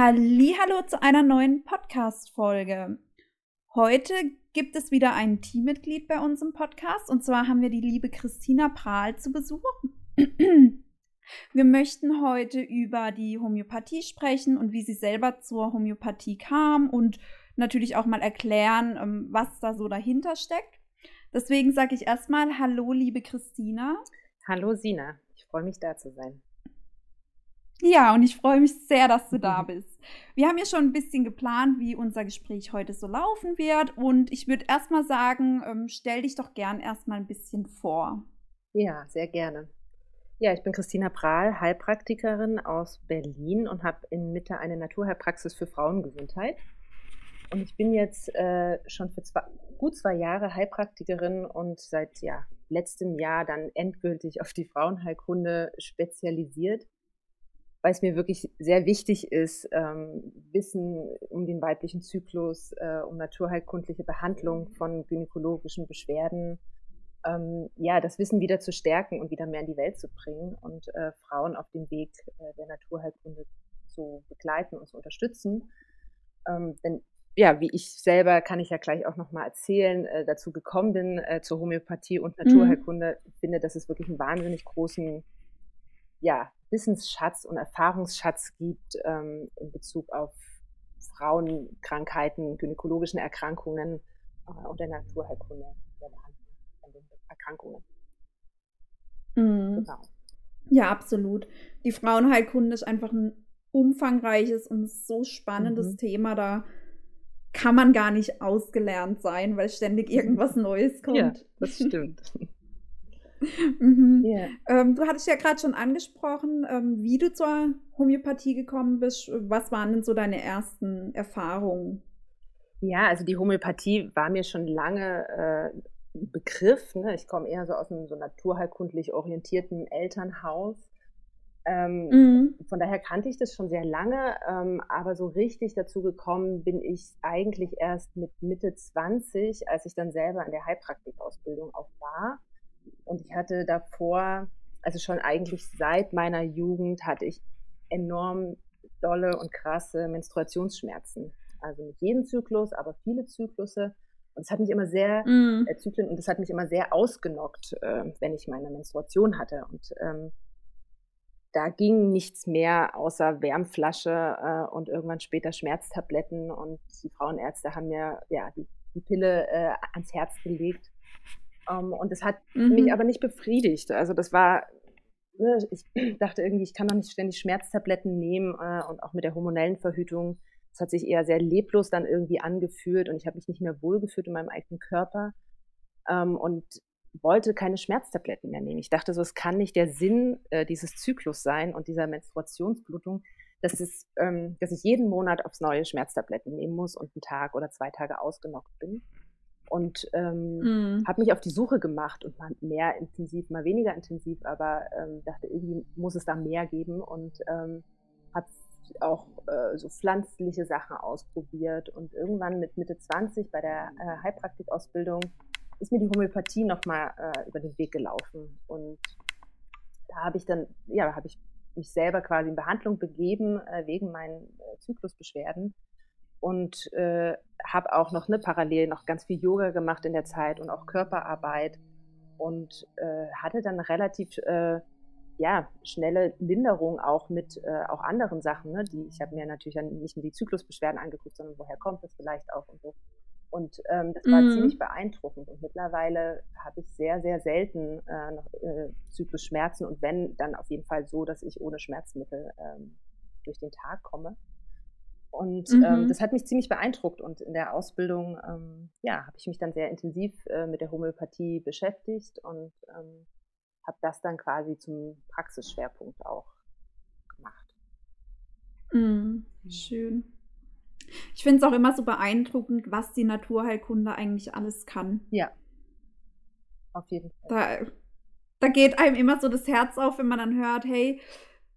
Hallo zu einer neuen Podcast Folge. Heute gibt es wieder ein Teammitglied bei uns im Podcast und zwar haben wir die liebe Christina Prahl zu Besuch. Wir möchten heute über die Homöopathie sprechen und wie sie selber zur Homöopathie kam und natürlich auch mal erklären, ähm, was da so dahinter steckt. Deswegen sage ich erstmal Hallo, liebe Christina. Hallo, Sina. Ich freue mich, da zu sein. Ja, und ich freue mich sehr, dass du da bist. Wir haben ja schon ein bisschen geplant, wie unser Gespräch heute so laufen wird. Und ich würde erstmal sagen, ähm, stell dich doch gern erstmal ein bisschen vor. Ja, sehr gerne. Ja, ich bin Christina Prahl, Heilpraktikerin aus Berlin und habe in Mitte eine Naturheilpraxis für Frauengesundheit. Und ich bin jetzt äh, schon für zwei, gut zwei Jahre Heilpraktikerin und seit ja, letztem Jahr dann endgültig auf die Frauenheilkunde spezialisiert weil es mir wirklich sehr wichtig ist, ähm, Wissen um den weiblichen Zyklus, äh, um naturheilkundliche Behandlung von gynäkologischen Beschwerden, ähm, ja, das Wissen wieder zu stärken und wieder mehr in die Welt zu bringen und äh, Frauen auf dem Weg äh, der Naturheilkunde zu begleiten und zu unterstützen. Ähm, denn ja, wie ich selber kann ich ja gleich auch nochmal erzählen, äh, dazu gekommen bin äh, zur Homöopathie und mhm. Naturheilkunde, mhm. finde, dass es wirklich einen wahnsinnig großen ja, Wissensschatz und Erfahrungsschatz gibt ähm, in Bezug auf Frauenkrankheiten, gynäkologischen Erkrankungen äh, und der Naturheilkunde der Behandlung den Erkrankungen. Mhm. Genau. Ja, absolut. Die Frauenheilkunde ist einfach ein umfangreiches und so spannendes mhm. Thema. Da kann man gar nicht ausgelernt sein, weil ständig irgendwas Neues kommt. Ja, das stimmt. mhm. yeah. ähm, du hattest ja gerade schon angesprochen, ähm, wie du zur Homöopathie gekommen bist. Was waren denn so deine ersten Erfahrungen? Ja, also die Homöopathie war mir schon lange äh, ein Begriff. Ne? Ich komme eher so aus einem so naturheilkundlich orientierten Elternhaus. Ähm, mhm. Von daher kannte ich das schon sehr lange, ähm, aber so richtig dazu gekommen bin ich eigentlich erst mit Mitte 20, als ich dann selber in der Heilpraktikausbildung auch war. Und ich hatte davor, also schon eigentlich seit meiner Jugend, hatte ich enorm dolle und krasse Menstruationsschmerzen. Also mit jedem Zyklus, aber viele Zyklusse. Und es hat mich immer sehr, mm. äh, Zyklen, und es hat mich immer sehr ausgenockt, äh, wenn ich meine Menstruation hatte. Und ähm, da ging nichts mehr außer Wärmflasche äh, und irgendwann später Schmerztabletten. Und die Frauenärzte haben mir ja die, die Pille äh, ans Herz gelegt. Um, ähm, und das hat mhm. mich aber nicht befriedigt. Also das war, ne, ich dachte irgendwie, ich kann doch nicht ständig Schmerztabletten nehmen äh, und auch mit der hormonellen Verhütung. Das hat sich eher sehr leblos dann irgendwie angefühlt und ich habe mich nicht mehr wohlgefühlt in meinem eigenen Körper ähm, und wollte keine Schmerztabletten mehr nehmen. Ich dachte so, es kann nicht der Sinn äh, dieses Zyklus sein und dieser Menstruationsblutung, dass, es, ähm, dass ich jeden Monat aufs neue Schmerztabletten nehmen muss und einen Tag oder zwei Tage ausgenockt bin und ähm, mhm. habe mich auf die Suche gemacht und mal mehr intensiv, mal weniger intensiv, aber ähm, dachte, irgendwie muss es da mehr geben und ähm, habe auch äh, so pflanzliche Sachen ausprobiert und irgendwann mit Mitte 20 bei der äh, Heilpraktikausbildung ist mir die Homöopathie nochmal äh, über den Weg gelaufen und da habe ich dann, ja, habe ich mich selber quasi in Behandlung begeben äh, wegen meinen äh, Zyklusbeschwerden und äh, habe auch noch ne, parallel noch ganz viel Yoga gemacht in der Zeit und auch Körperarbeit und äh, hatte dann relativ äh, ja, schnelle Linderung auch mit äh, auch anderen Sachen. Ne? Die, ich habe mir natürlich nicht nur die Zyklusbeschwerden angeguckt, sondern woher kommt das vielleicht auch und so. Und ähm, das war mhm. ziemlich beeindruckend. Und mittlerweile habe ich sehr, sehr selten äh, noch äh, Zyklusschmerzen und wenn, dann auf jeden Fall so, dass ich ohne Schmerzmittel ähm, durch den Tag komme. Und ähm, mhm. ähm, das hat mich ziemlich beeindruckt. Und in der Ausbildung, ähm, ja, habe ich mich dann sehr intensiv äh, mit der Homöopathie beschäftigt und ähm, habe das dann quasi zum Praxisschwerpunkt auch gemacht. Mhm. Schön. Ich finde es auch immer so beeindruckend, was die Naturheilkunde eigentlich alles kann. Ja. Auf jeden Fall. Da, da geht einem immer so das Herz auf, wenn man dann hört, hey,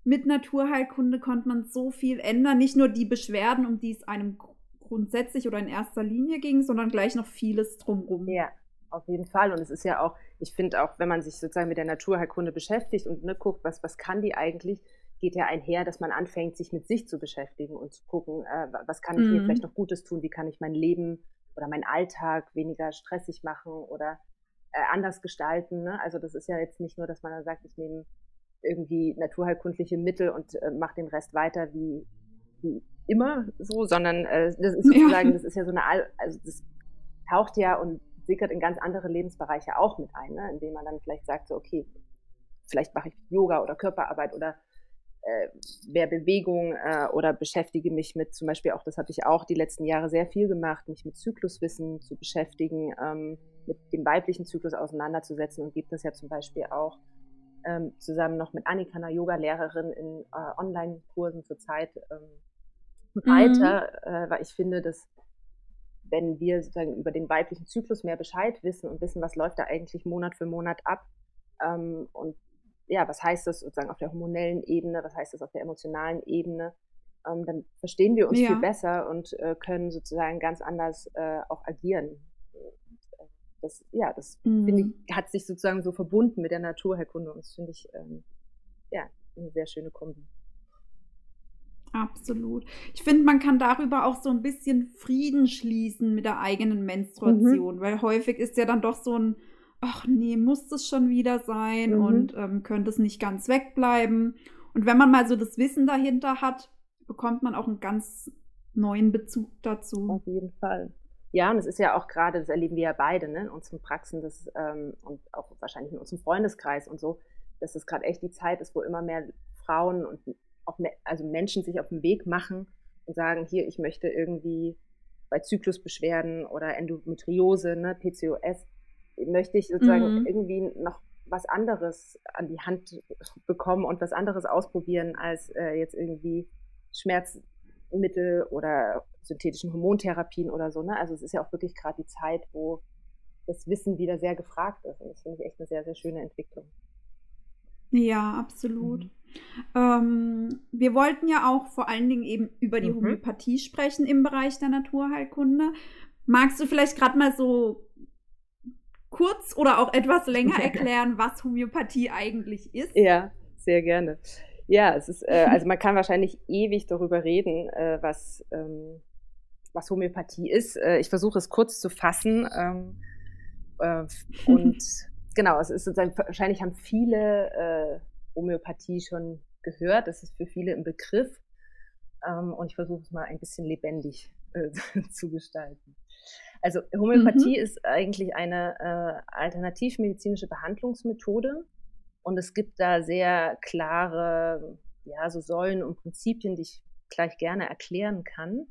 mit Naturheilkunde konnte man so viel ändern. Nicht nur die Beschwerden, um die es einem grundsätzlich oder in erster Linie ging, sondern gleich noch vieles drumherum. Ja, auf jeden Fall. Und es ist ja auch, ich finde auch, wenn man sich sozusagen mit der Naturheilkunde beschäftigt und ne, guckt, was, was kann die eigentlich, geht ja einher, dass man anfängt, sich mit sich zu beschäftigen und zu gucken, äh, was kann ich mhm. mir vielleicht noch Gutes tun, wie kann ich mein Leben oder meinen Alltag weniger stressig machen oder äh, anders gestalten. Ne? Also das ist ja jetzt nicht nur, dass man dann sagt, ich nehme irgendwie naturheilkundliche Mittel und äh, mache den Rest weiter wie, wie immer so, sondern äh, das ist sozusagen, ja. das ist ja so eine, also das taucht ja und sickert in ganz andere Lebensbereiche auch mit ein, ne? indem man dann vielleicht sagt, so, okay, vielleicht mache ich Yoga oder Körperarbeit oder äh, mehr Bewegung äh, oder beschäftige mich mit zum Beispiel auch, das habe ich auch die letzten Jahre sehr viel gemacht, mich mit Zykluswissen zu beschäftigen, ähm, mit dem weiblichen Zyklus auseinanderzusetzen und gibt es ja zum Beispiel auch ähm, zusammen noch mit Annika, einer Yoga-Lehrerin in äh, Online-Kursen zurzeit ähm, mhm. weiter, äh, weil ich finde, dass wenn wir sozusagen über den weiblichen Zyklus mehr Bescheid wissen und wissen, was läuft da eigentlich Monat für Monat ab ähm, und ja, was heißt das sozusagen auf der hormonellen Ebene, was heißt das auf der emotionalen Ebene, ähm, dann verstehen wir uns ja. viel besser und äh, können sozusagen ganz anders äh, auch agieren. Das, ja, das mhm. finde ich, hat sich sozusagen so verbunden mit der Naturherkunde und das finde ich ähm, ja eine sehr schöne Kombi. Absolut. Ich finde, man kann darüber auch so ein bisschen Frieden schließen mit der eigenen Menstruation, mhm. weil häufig ist ja dann doch so ein ach nee, muss das schon wieder sein mhm. und ähm, könnte es nicht ganz wegbleiben. Und wenn man mal so das Wissen dahinter hat, bekommt man auch einen ganz neuen Bezug dazu. Auf jeden Fall. Ja, und es ist ja auch gerade, das erleben wir ja beide ne, in unseren Praxen das, ähm, und auch wahrscheinlich in unserem Freundeskreis und so, dass es gerade echt die Zeit ist, wo immer mehr Frauen und auch mehr, also Menschen sich auf den Weg machen und sagen, hier, ich möchte irgendwie bei Zyklusbeschwerden oder Endometriose, ne, PCOS, möchte ich sozusagen mhm. irgendwie noch was anderes an die Hand bekommen und was anderes ausprobieren als äh, jetzt irgendwie Schmerzmittel oder synthetischen Hormontherapien oder so. Ne? Also es ist ja auch wirklich gerade die Zeit, wo das Wissen wieder sehr gefragt ist. Und das finde ich echt eine sehr, sehr schöne Entwicklung. Ja, absolut. Mhm. Ähm, wir wollten ja auch vor allen Dingen eben über die mhm. Homöopathie sprechen im Bereich der Naturheilkunde. Magst du vielleicht gerade mal so kurz oder auch etwas länger erklären, was Homöopathie eigentlich ist? Ja, sehr gerne. Ja, es ist, äh, also man kann wahrscheinlich ewig darüber reden, äh, was, ähm, was Homöopathie ist. Äh, ich versuche es kurz zu fassen. Ähm, äh, und genau, es ist sozusagen, wahrscheinlich haben viele äh, Homöopathie schon gehört. Das ist für viele ein Begriff. Ähm, und ich versuche es mal ein bisschen lebendig äh, zu gestalten. Also Homöopathie mhm. ist eigentlich eine alternativmedizinische Behandlungsmethode und es gibt da sehr klare ja, so Säulen und Prinzipien, die ich gleich gerne erklären kann.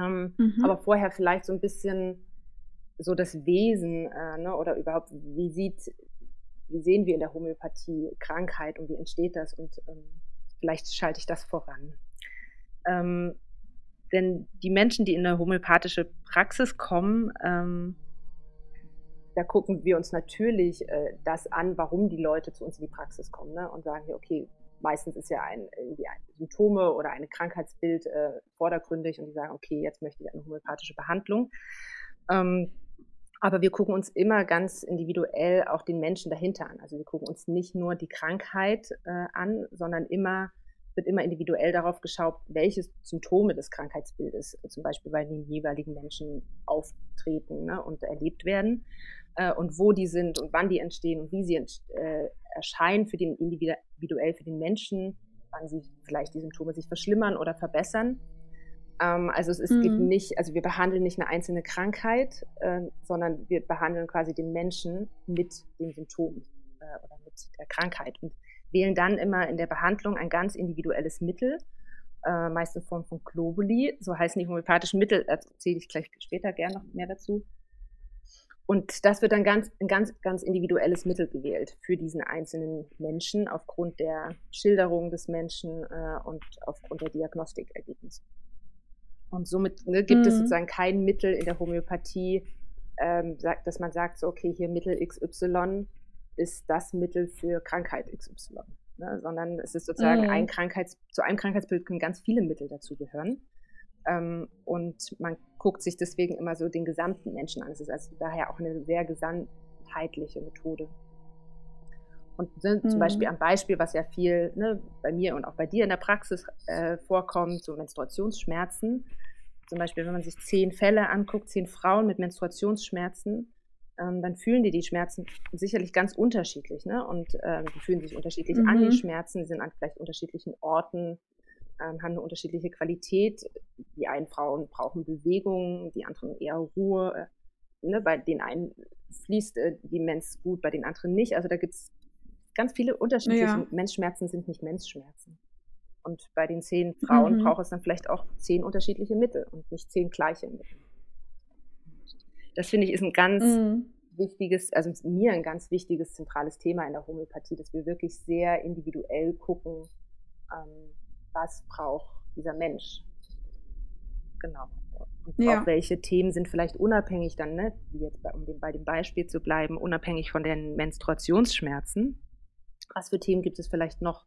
Ähm, mhm. Aber vorher vielleicht so ein bisschen so das Wesen äh, ne, oder überhaupt, wie sieht, wie sehen wir in der Homöopathie Krankheit und wie entsteht das und ähm, vielleicht schalte ich das voran. Ähm, denn die Menschen, die in eine homöopathische Praxis kommen, ähm, da gucken wir uns natürlich äh, das an, warum die Leute zu uns in die Praxis kommen ne? und sagen hier, okay, meistens ist ja ein, irgendwie ein Symptome oder ein Krankheitsbild äh, vordergründig und die sagen, okay, jetzt möchte ich eine homöopathische Behandlung. Ähm, aber wir gucken uns immer ganz individuell auch den Menschen dahinter an. Also wir gucken uns nicht nur die Krankheit äh, an, sondern immer wird immer individuell darauf geschaut, welche Symptome des Krankheitsbildes zum Beispiel bei den jeweiligen Menschen auftreten ne, und erlebt werden äh, und wo die sind und wann die entstehen und wie sie äh, erscheinen für den individuell für den Menschen, wann sie vielleicht die Symptome sich verschlimmern oder verbessern. Ähm, also es, es mhm. gibt nicht, also wir behandeln nicht eine einzelne Krankheit, äh, sondern wir behandeln quasi den Menschen mit dem Symptom äh, oder mit der Krankheit. Und wählen dann immer in der Behandlung ein ganz individuelles Mittel äh, meist in Form von Globuli, so heißen die homöopathischen Mittel, erzähle ich gleich später gerne noch mehr dazu. Und das wird dann ganz, ein ganz, ganz individuelles Mittel gewählt für diesen einzelnen Menschen aufgrund der Schilderung des Menschen äh, und aufgrund der Diagnostikergebnisse. Und somit ne, gibt mhm. es sozusagen kein Mittel in der Homöopathie, ähm, sagt, dass man sagt, so, okay, hier Mittel XY ist das Mittel für Krankheit XY. Ne, sondern es ist sozusagen mhm. ein Krankheits, zu einem Krankheitsbild können ganz viele Mittel dazugehören. Ähm, und man guckt sich deswegen immer so den gesamten Menschen an. Es ist also daher auch eine sehr gesamtheitliche Methode. Und ne, mhm. zum Beispiel am Beispiel, was ja viel ne, bei mir und auch bei dir in der Praxis äh, vorkommt, so Menstruationsschmerzen. Zum Beispiel, wenn man sich zehn Fälle anguckt, zehn Frauen mit Menstruationsschmerzen, ähm, dann fühlen die die Schmerzen sicherlich ganz unterschiedlich. Ne? Und ähm, die fühlen sich unterschiedlich mhm. an, die mhm. Schmerzen, die sind an vielleicht unterschiedlichen Orten, ähm, haben eine unterschiedliche Qualität. Die einen Frauen brauchen Bewegung, die anderen eher Ruhe. Äh, ne? Bei den einen fließt äh, die Mens gut, bei den anderen nicht. Also da gibt es ganz viele unterschiedliche ja. Menschschmerzen sind nicht Menschschmerzen. Und bei den zehn Frauen mhm. braucht es dann vielleicht auch zehn unterschiedliche Mittel und nicht zehn gleiche Mittel. Das finde ich ist ein ganz mhm. wichtiges, also mir ein ganz wichtiges zentrales Thema in der Homöopathie, dass wir wirklich sehr individuell gucken, ähm, was braucht dieser Mensch. Genau. Und ja. auch welche Themen sind vielleicht unabhängig dann, ne, wie jetzt bei, um bei dem Beispiel zu bleiben, unabhängig von den Menstruationsschmerzen. Was für Themen gibt es vielleicht noch?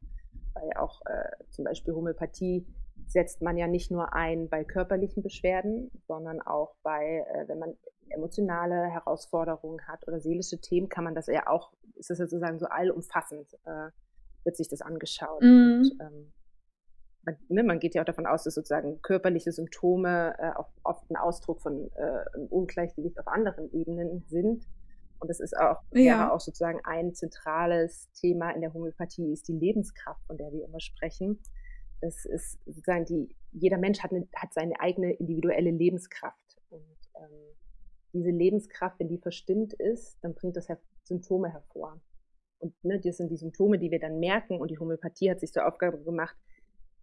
Weil auch äh, zum Beispiel Homöopathie setzt man ja nicht nur ein bei körperlichen Beschwerden, sondern auch bei, äh, wenn man emotionale Herausforderungen hat oder seelische Themen, kann man das ja auch, ist das sozusagen so allumfassend, äh, wird sich das angeschaut. Mm. Und, ähm, man, ne, man, geht ja auch davon aus, dass sozusagen körperliche Symptome äh, auch oft ein Ausdruck von äh, einem Ungleichgewicht auf anderen Ebenen sind. Und das ist auch, ja. auch sozusagen ein zentrales Thema in der Homöopathie, ist die Lebenskraft, von der wir immer sprechen. Das ist sozusagen die, jeder Mensch hat, eine, hat seine eigene individuelle Lebenskraft. Und ähm, diese Lebenskraft, wenn die verstimmt ist, dann bringt das Symptome hervor. Und ne, das sind die Symptome, die wir dann merken. Und die Homöopathie hat sich zur Aufgabe gemacht,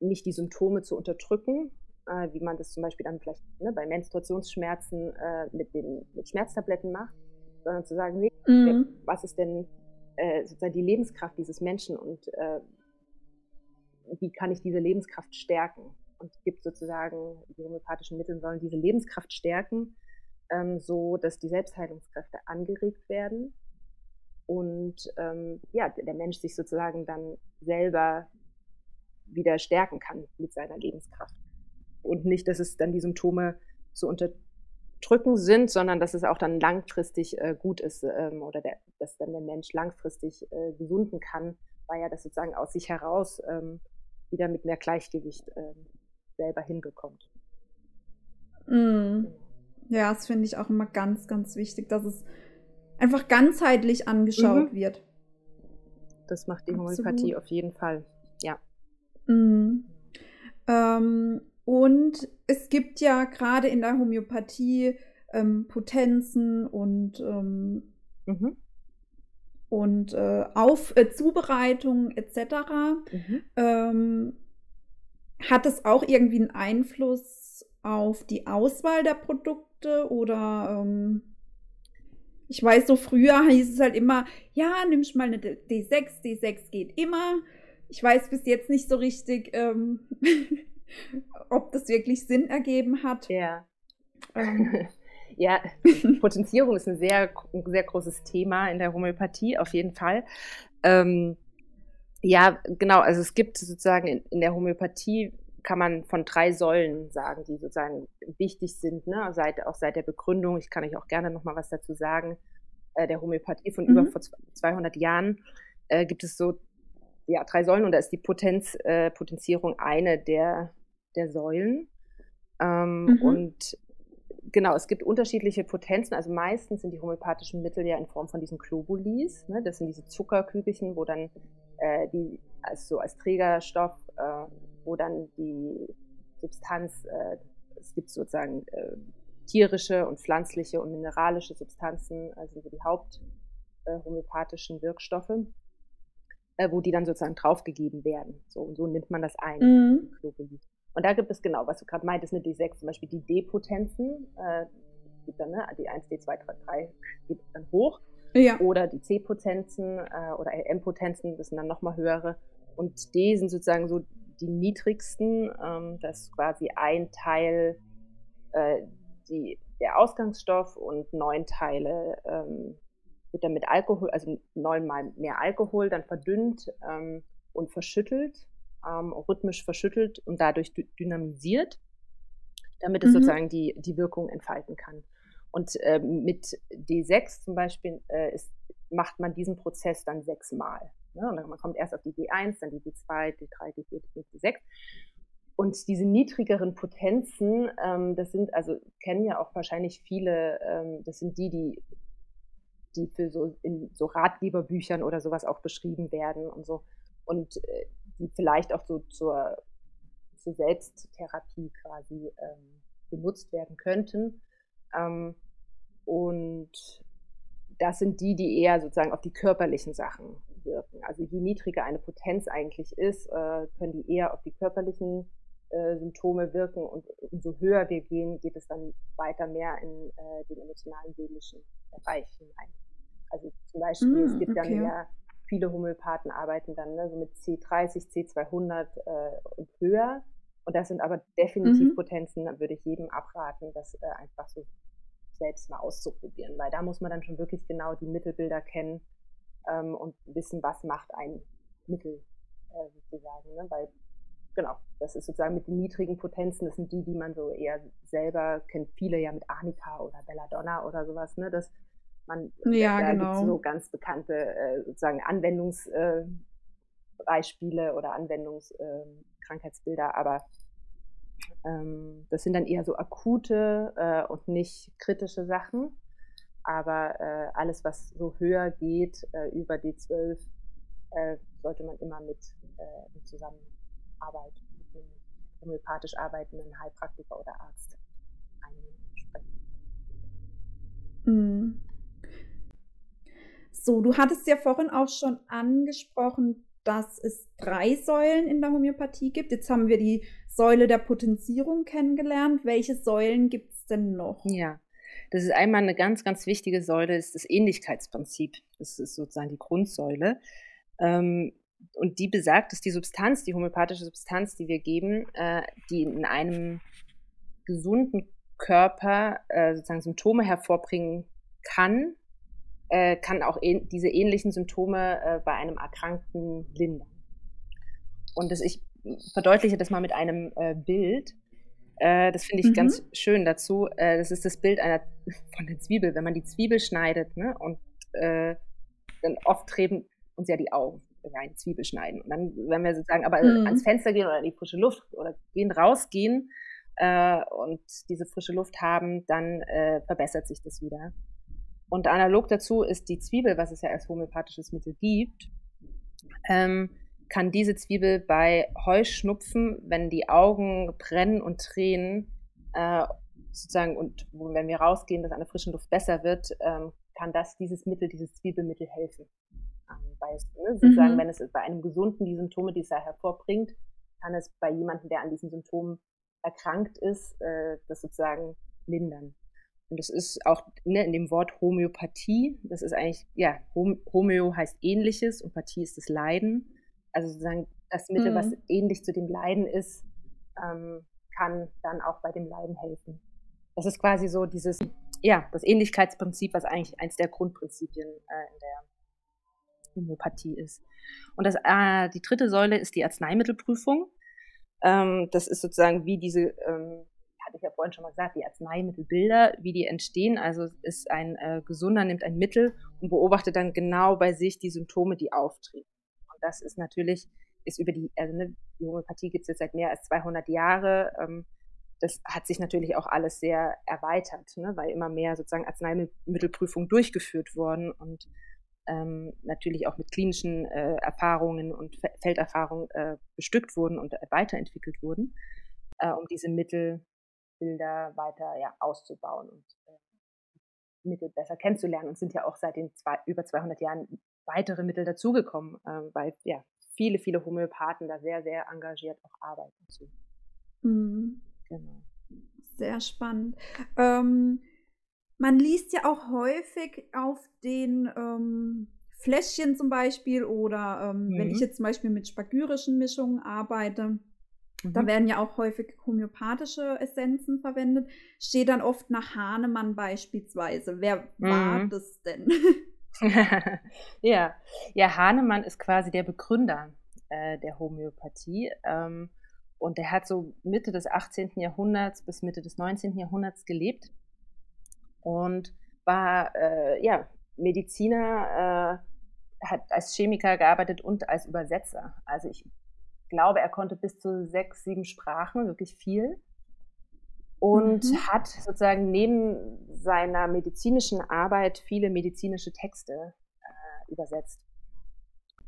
nicht die Symptome zu unterdrücken, äh, wie man das zum Beispiel dann vielleicht ne, bei Menstruationsschmerzen äh, mit, den, mit Schmerztabletten macht, sondern zu sagen, nee, mhm. was ist denn äh, sozusagen die Lebenskraft dieses Menschen und äh, wie kann ich diese Lebenskraft stärken? Und es gibt sozusagen, die homöopathischen Mittel sollen diese Lebenskraft stärken ähm, so dass die Selbstheilungskräfte angeregt werden und ähm, ja, der Mensch sich sozusagen dann selber wieder stärken kann mit seiner Lebenskraft. Und nicht, dass es dann die Symptome zu unterdrücken sind, sondern dass es auch dann langfristig äh, gut ist ähm, oder der, dass dann der Mensch langfristig äh, gesunden kann, weil er das sozusagen aus sich heraus ähm, wieder mit mehr Gleichgewicht ähm, selber hinbekommt. Mm. Genau. Ja, das finde ich auch immer ganz, ganz wichtig, dass es einfach ganzheitlich angeschaut mhm. wird. Das macht die Homöopathie auf jeden Fall, ja. Mhm. Ähm, und es gibt ja gerade in der Homöopathie ähm, Potenzen und, ähm, mhm. und äh, auf äh, Zubereitungen etc. Mhm. Ähm, hat es auch irgendwie einen Einfluss auf die Auswahl der Produkte? Produkte oder ähm, ich weiß, so früher hieß es halt immer, ja, nimmst mal eine D6, D6 geht immer. Ich weiß bis jetzt nicht so richtig, ähm, ob das wirklich Sinn ergeben hat. Ja. Ähm. Ja, Potenzierung ist ein sehr, sehr großes Thema in der Homöopathie, auf jeden Fall. Ähm, ja, genau, also es gibt sozusagen in, in der Homöopathie kann man von drei Säulen sagen, die sozusagen wichtig sind, ne? seit, auch seit der Begründung. Ich kann euch auch gerne noch mal was dazu sagen. Äh, der Homöopathie von mhm. über vor 200 Jahren äh, gibt es so ja, drei Säulen und da ist die Potenz, äh, Potenzierung eine der, der Säulen. Ähm, mhm. Und genau, es gibt unterschiedliche Potenzen. Also meistens sind die homöopathischen Mittel ja in Form von diesen Globulis. Ne? Das sind diese Zuckerkügelchen, wo dann äh, die also so als Trägerstoff äh, wo dann die Substanz, äh, es gibt sozusagen äh, tierische und pflanzliche und mineralische Substanzen, also die haupthomöopathischen äh, Wirkstoffe, äh, wo die dann sozusagen draufgegeben werden. So, und so nimmt man das ein, mhm. Und da gibt es genau, was du gerade meintest, eine D6, zum Beispiel die D-Potenzen, äh, dann, ne, die 1, D2, 3, 3 geht dann hoch. Ja. Oder die C-Potenzen äh, oder M-Potenzen, das sind dann nochmal höhere. Und D sind sozusagen so die niedrigsten, ähm, das ist quasi ein Teil äh, die, der Ausgangsstoff und neun Teile ähm, wird dann mit Alkohol, also neunmal mehr Alkohol, dann verdünnt ähm, und verschüttelt, ähm, rhythmisch verschüttelt und dadurch dynamisiert, damit es mhm. sozusagen die, die Wirkung entfalten kann. Und äh, mit D6 zum Beispiel äh, ist, macht man diesen Prozess dann sechsmal. Ne? Und man kommt erst auf die D1, dann die D2, D3, D4, D6. Und diese niedrigeren Potenzen, ähm, das sind, also kennen ja auch wahrscheinlich viele, ähm, das sind die, die, die für so in so Ratgeberbüchern oder sowas auch beschrieben werden und so. Und äh, die vielleicht auch so zur, zur Selbsttherapie quasi ähm, benutzt werden könnten. Ähm, und das sind die, die eher sozusagen auf die körperlichen Sachen. Also je niedriger eine Potenz eigentlich ist, äh, können die eher auf die körperlichen äh, Symptome wirken und umso höher wir gehen, geht es dann weiter mehr in äh, den emotionalen, seelischen Bereich hinein. Also zum Beispiel, mm, es gibt okay. dann ja viele Homöopathen arbeiten dann ne, so mit C30, C200 äh, und höher. Und das sind aber definitiv mhm. Potenzen, da würde ich jedem abraten, das äh, einfach so selbst mal auszuprobieren, weil da muss man dann schon wirklich genau die Mittelbilder kennen ähm, und wissen, was macht ein Mittel äh, sozusagen. Ne? Weil genau, das ist sozusagen mit den niedrigen Potenzen, das sind die, die man so eher selber kennt, viele ja mit Arnika oder Belladonna oder sowas, ne, dass man, ja, da genau. so ganz bekannte äh, sozusagen Anwendungsbeispiele äh, oder Anwendungskrankheitsbilder, äh, aber ähm, das sind dann eher so akute äh, und nicht kritische Sachen. Aber äh, alles, was so höher geht, äh, über D12, sollte man immer mit, mit zusammen Arbeit mit einem homöopathisch arbeitenden Heilpraktiker oder Arzt einsprechen. Mhm. So, du hattest ja vorhin auch schon angesprochen, dass es drei Säulen in der Homöopathie gibt. Jetzt haben wir die Säule der Potenzierung kennengelernt. Welche Säulen gibt es denn noch? Ja, das ist einmal eine ganz, ganz wichtige Säule, ist das Ähnlichkeitsprinzip. Das ist sozusagen die Grundsäule. Ähm, und die besagt, dass die Substanz, die homöopathische Substanz, die wir geben, äh, die in einem gesunden Körper äh, sozusagen Symptome hervorbringen kann, äh, kann auch ähn diese ähnlichen Symptome äh, bei einem Erkrankten lindern. Und das, ich verdeutliche das mal mit einem äh, Bild. Äh, das finde ich mhm. ganz schön dazu. das ist das Bild einer von der Zwiebel. Wenn man die Zwiebel schneidet ne, und dann oft treten uns ja die Augen eine Zwiebel schneiden. Und dann, wenn wir sozusagen aber mhm. ans Fenster gehen oder in die frische Luft oder gehen rausgehen äh, und diese frische Luft haben, dann äh, verbessert sich das wieder. Und analog dazu ist die Zwiebel, was es ja als homöopathisches Mittel gibt, ähm, kann diese Zwiebel bei Heuschnupfen, wenn die Augen brennen und tränen, äh, sozusagen, und wenn wir rausgehen, dass an der frischen Luft besser wird, ähm, kann das dieses Mittel, dieses Zwiebelmittel helfen anweist. Ne? Sozusagen, mhm. wenn es bei einem Gesunden die Symptome, die es ja hervorbringt, kann es bei jemandem, der an diesen Symptomen erkrankt ist, äh, das sozusagen lindern. Und das ist auch ne, in dem Wort Homöopathie, das ist eigentlich, ja, Homö heißt ähnliches und Pathie ist das Leiden. Also sozusagen das Mittel, mhm. was ähnlich zu dem Leiden ist, ähm, kann dann auch bei dem Leiden helfen. Das ist quasi so dieses, ja, das Ähnlichkeitsprinzip, was eigentlich eins der Grundprinzipien äh, in der Homöopathie ist. Und das, äh, die dritte Säule ist die Arzneimittelprüfung. Ähm, das ist sozusagen wie diese, ähm, hatte ich ja vorhin schon mal gesagt, die Arzneimittelbilder, wie die entstehen. Also ist ein äh, Gesunder nimmt ein Mittel und beobachtet dann genau bei sich die Symptome, die auftreten. Das ist natürlich, ist über die, also ne, die Homöopathie gibt es jetzt seit mehr als 200 Jahren. Ähm, das hat sich natürlich auch alles sehr erweitert, ne, weil immer mehr sozusagen Arzneimittelprüfungen durchgeführt wurden und ähm, natürlich auch mit klinischen äh, Erfahrungen und Felderfahrungen äh, bestückt wurden und weiterentwickelt wurden, äh, um diese Mittelbilder weiter ja, auszubauen und äh, Mittel besser kennenzulernen und sind ja auch seit den zwei, über 200 Jahren weitere Mittel dazugekommen, ähm, weil ja viele, viele Homöopathen da sehr, sehr engagiert auch arbeiten zu. Mhm. Genau. Sehr spannend. Ähm, man liest ja auch häufig auf den ähm, Fläschchen zum Beispiel oder mhm. wenn ich mhm. jetzt zum Beispiel mit spagyrischen Mischungen arbeite, mhm. da werden ja auch häufig homöopathische Essenzen verwendet, steht dann oft nach Hahnemann beispielsweise. Wer mhm. war das denn? ja. ja, Hahnemann ist quasi der Begründer äh, der Homöopathie. Ähm, und der hat so Mitte des 18. Jahrhunderts bis Mitte des 19. Jahrhunderts gelebt und war äh, ja, Mediziner, äh, hat als Chemiker gearbeitet und als Übersetzer. Also ich glaube, er konnte bis zu sechs, sieben Sprachen, wirklich viel. Und mhm. hat sozusagen neben seiner medizinischen Arbeit viele medizinische Texte äh, übersetzt.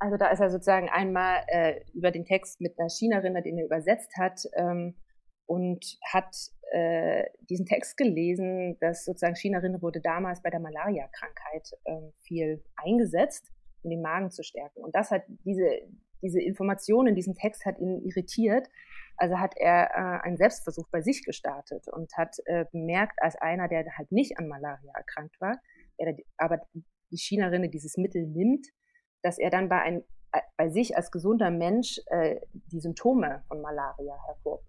Also da ist er sozusagen einmal äh, über den Text mit einer Chinerin, den er übersetzt hat, ähm, und hat äh, diesen Text gelesen, dass sozusagen Chinerin wurde damals bei der Malaria-Krankheit ähm, viel eingesetzt um den Magen zu stärken. Und das hat diese, diese Information in diesem Text hat ihn irritiert. Also hat er äh, einen Selbstversuch bei sich gestartet und hat äh, bemerkt, als einer, der halt nicht an Malaria erkrankt war, der, aber die Chinerin dieses Mittel nimmt, dass er dann bei, ein, äh, bei sich als gesunder Mensch äh, die Symptome von Malaria hervorruft.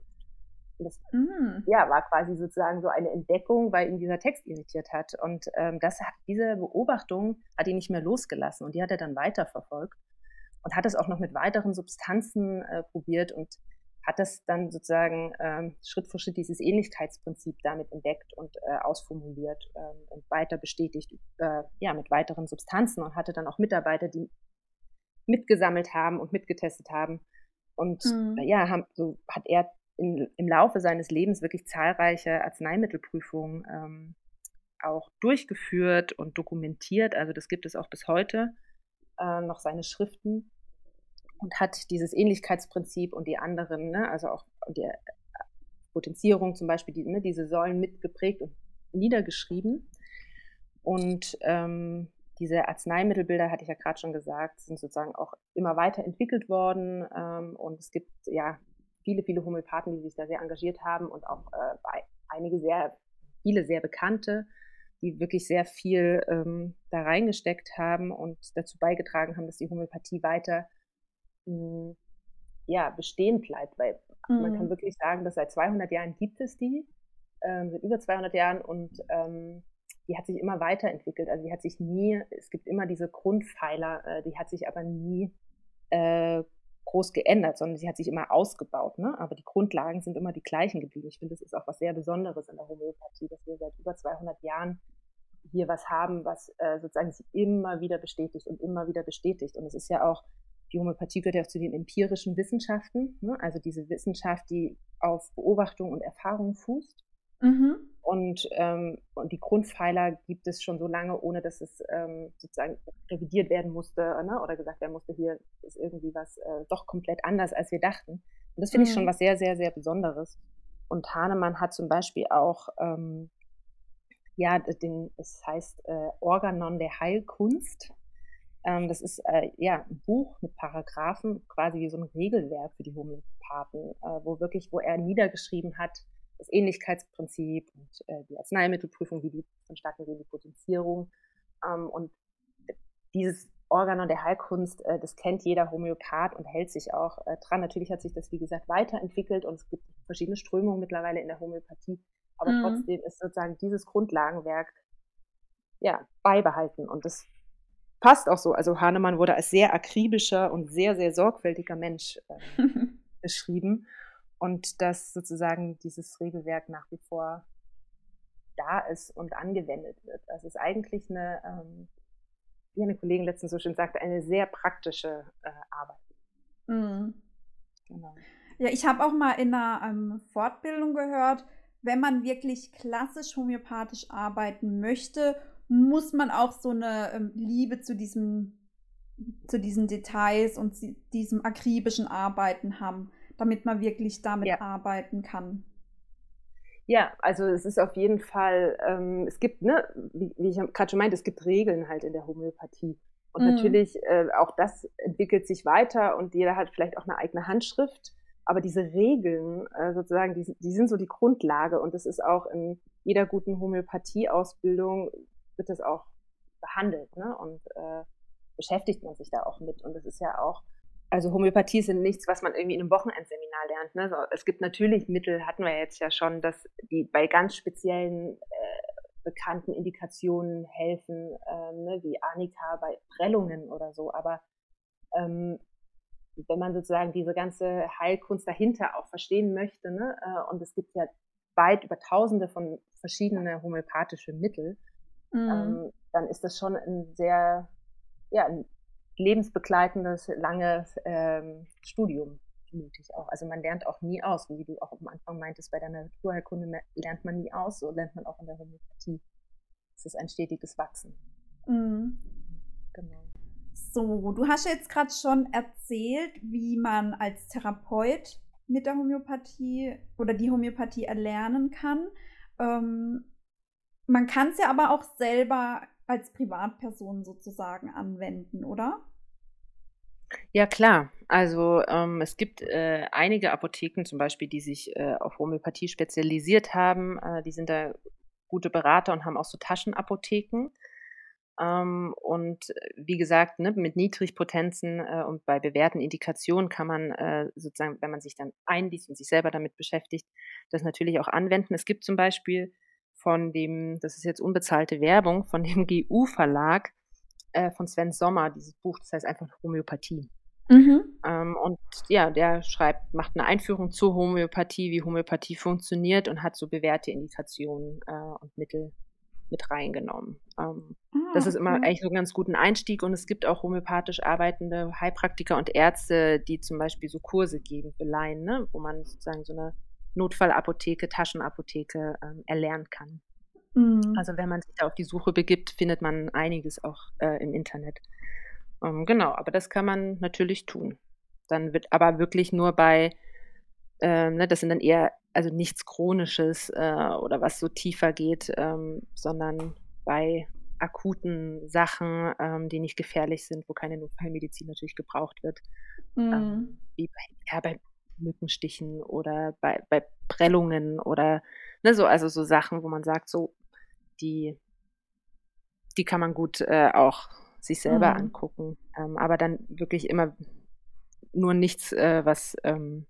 Und das mm. ja, war quasi sozusagen so eine Entdeckung, weil ihn dieser Text irritiert hat. Und ähm, das hat, diese Beobachtung hat ihn nicht mehr losgelassen und die hat er dann weiterverfolgt und hat es auch noch mit weiteren Substanzen äh, probiert und hat das dann sozusagen ähm, Schritt für Schritt dieses Ähnlichkeitsprinzip damit entdeckt und äh, ausformuliert ähm, und weiter bestätigt, äh, ja, mit weiteren Substanzen und hatte dann auch Mitarbeiter, die mitgesammelt haben und mitgetestet haben. Und mhm. ja, haben, so hat er in, im Laufe seines Lebens wirklich zahlreiche Arzneimittelprüfungen ähm, auch durchgeführt und dokumentiert. Also das gibt es auch bis heute äh, noch seine Schriften und hat dieses Ähnlichkeitsprinzip und die anderen, ne, also auch die äh, Potenzierung zum Beispiel, die, ne, diese Säulen mitgeprägt und niedergeschrieben. Und ähm, diese Arzneimittelbilder, hatte ich ja gerade schon gesagt, sind sozusagen auch immer weiter entwickelt worden. Ähm, und es gibt ja viele, viele Homöopathen, die sich da sehr engagiert haben und auch äh, einige sehr, viele sehr bekannte, die wirklich sehr viel ähm, da reingesteckt haben und dazu beigetragen haben, dass die Homöopathie weiter mh, hm, ja, bestehen bleibt, weil mhm. man kann wirklich sagen, dass seit 200 Jahren gibt es die, ähm, seit über 200 Jahren und ähm, die hat sich immer weiterentwickelt. Also die hat sich nie, es gibt immer diese Grundpfeiler, äh, die hat sich aber nie äh, groß geändert, sondern sie hat sich immer ausgebaut. Ne? Aber die Grundlagen sind immer die gleichen geblieben. Ich finde, das ist auch was sehr Besonderes in der Homöopathie, dass wir seit über 200 Jahren hier was haben, was äh, sozusagen sich immer wieder bestätigt und immer wieder bestätigt. Und es ist ja auch, die Homöopathie gehört ja auch zu den empirischen Wissenschaften, ne? also diese Wissenschaft, die auf Beobachtung und Erfahrung fußt. Mhm. Und, ähm, und die Grundpfeiler gibt es schon so lange, ohne dass es ähm, sozusagen revidiert werden musste ne? oder gesagt werden musste, hier ist irgendwie was äh, doch komplett anders, als wir dachten. Und das finde mhm. ich schon mhm. was sehr, sehr, sehr Besonderes. Und Hahnemann hat zum Beispiel auch, ähm, ja, den, es heißt äh, Organon der Heilkunst. Ähm, das ist äh, ja ein Buch mit Paragraphen, quasi wie so ein Regelwerk für die Homöopathen, äh, wo wirklich, wo er niedergeschrieben hat, das Ähnlichkeitsprinzip und äh, die Arzneimittelprüfung, wie die vonstatten gehen, die Potenzierung. Ähm, und dieses Organon der Heilkunst, äh, das kennt jeder Homöopath und hält sich auch äh, dran. Natürlich hat sich das, wie gesagt, weiterentwickelt und es gibt verschiedene Strömungen mittlerweile in der Homöopathie. Aber mhm. trotzdem ist sozusagen dieses Grundlagenwerk ja, beibehalten. Und das passt auch so. Also Hahnemann wurde als sehr akribischer und sehr, sehr sorgfältiger Mensch äh, beschrieben und dass sozusagen dieses Regelwerk nach wie vor da ist und angewendet wird. Das ist eigentlich eine, ähm, wie eine Kollegin letztens so schön sagte, eine sehr praktische äh, Arbeit. Mhm. Genau. Ja, ich habe auch mal in einer ähm, Fortbildung gehört, wenn man wirklich klassisch homöopathisch arbeiten möchte, muss man auch so eine ähm, Liebe zu diesem zu diesen Details und diesem akribischen Arbeiten haben damit man wirklich damit ja. arbeiten kann. Ja, also es ist auf jeden Fall, ähm, es gibt, ne, wie, wie ich gerade schon meinte, es gibt Regeln halt in der Homöopathie. Und mhm. natürlich, äh, auch das entwickelt sich weiter und jeder hat vielleicht auch eine eigene Handschrift. aber diese Regeln äh, sozusagen, die, die sind so die Grundlage und das ist auch in jeder guten Homöopathie-Ausbildung wird das auch behandelt ne? und äh, beschäftigt man sich da auch mit. Und das ist ja auch, also Homöopathie ist nichts, was man irgendwie in einem Wochenendseminar lernt. Ne? So, es gibt natürlich Mittel, hatten wir jetzt ja schon, dass die bei ganz speziellen äh, bekannten Indikationen helfen, ähm, ne? wie Arnika bei Prellungen oder so. Aber ähm, wenn man sozusagen diese ganze Heilkunst dahinter auch verstehen möchte, ne? Äh, und es gibt ja weit über tausende von verschiedene homöopathische Mittel, mhm. ähm, dann ist das schon ein sehr, ja, ein lebensbegleitendes, langes ähm, Studium mutig auch. Also man lernt auch nie aus, wie du auch am Anfang meintest, bei der Naturheilkunde lernt man nie aus, so lernt man auch in der Homöopathie. Es ist ein stetiges Wachsen. Mhm. Genau. So, du hast jetzt gerade schon erzählt, wie man als Therapeut mit der Homöopathie oder die Homöopathie erlernen kann. Ähm, man kann es ja aber auch selber als Privatperson sozusagen anwenden, oder? Ja, klar. Also ähm, es gibt äh, einige Apotheken zum Beispiel, die sich äh, auf Homöopathie spezialisiert haben. Äh, die sind da gute Berater und haben auch so Taschenapotheken. Ähm, und äh, wie gesagt, ne, mit Niedrigpotenzen äh, und bei bewährten Indikationen kann man äh, sozusagen, wenn man sich dann einliest und sich selber damit beschäftigt, das natürlich auch anwenden. Es gibt zum Beispiel von dem, das ist jetzt unbezahlte Werbung, von dem GU-Verlag äh, von Sven Sommer, dieses Buch, das heißt einfach Homöopathie. Mhm. Ähm, und ja, der schreibt, macht eine Einführung zur Homöopathie, wie Homöopathie funktioniert und hat so bewährte Indikationen äh, und Mittel mit reingenommen. Ähm, ah, das ist immer okay. eigentlich so einen ganz guten Einstieg und es gibt auch homöopathisch arbeitende Heilpraktiker und Ärzte, die zum Beispiel so Kurse geben für Laien, ne, wo man sozusagen so eine Notfallapotheke, Taschenapotheke ähm, erlernen kann. Mhm. Also wenn man sich da auf die Suche begibt, findet man einiges auch äh, im Internet. Ähm, genau, aber das kann man natürlich tun. Dann wird aber wirklich nur bei, äh, ne, das sind dann eher also nichts Chronisches äh, oder was so tiefer geht, ähm, sondern bei akuten Sachen, ähm, die nicht gefährlich sind, wo keine Notfallmedizin natürlich gebraucht wird, ähm, mhm. wie bei, ja, bei Mückenstichen oder bei, bei Prellungen oder ne, so, also so Sachen, wo man sagt, so, die, die kann man gut äh, auch sich selber mhm. angucken, ähm, aber dann wirklich immer nur nichts, äh, was ähm,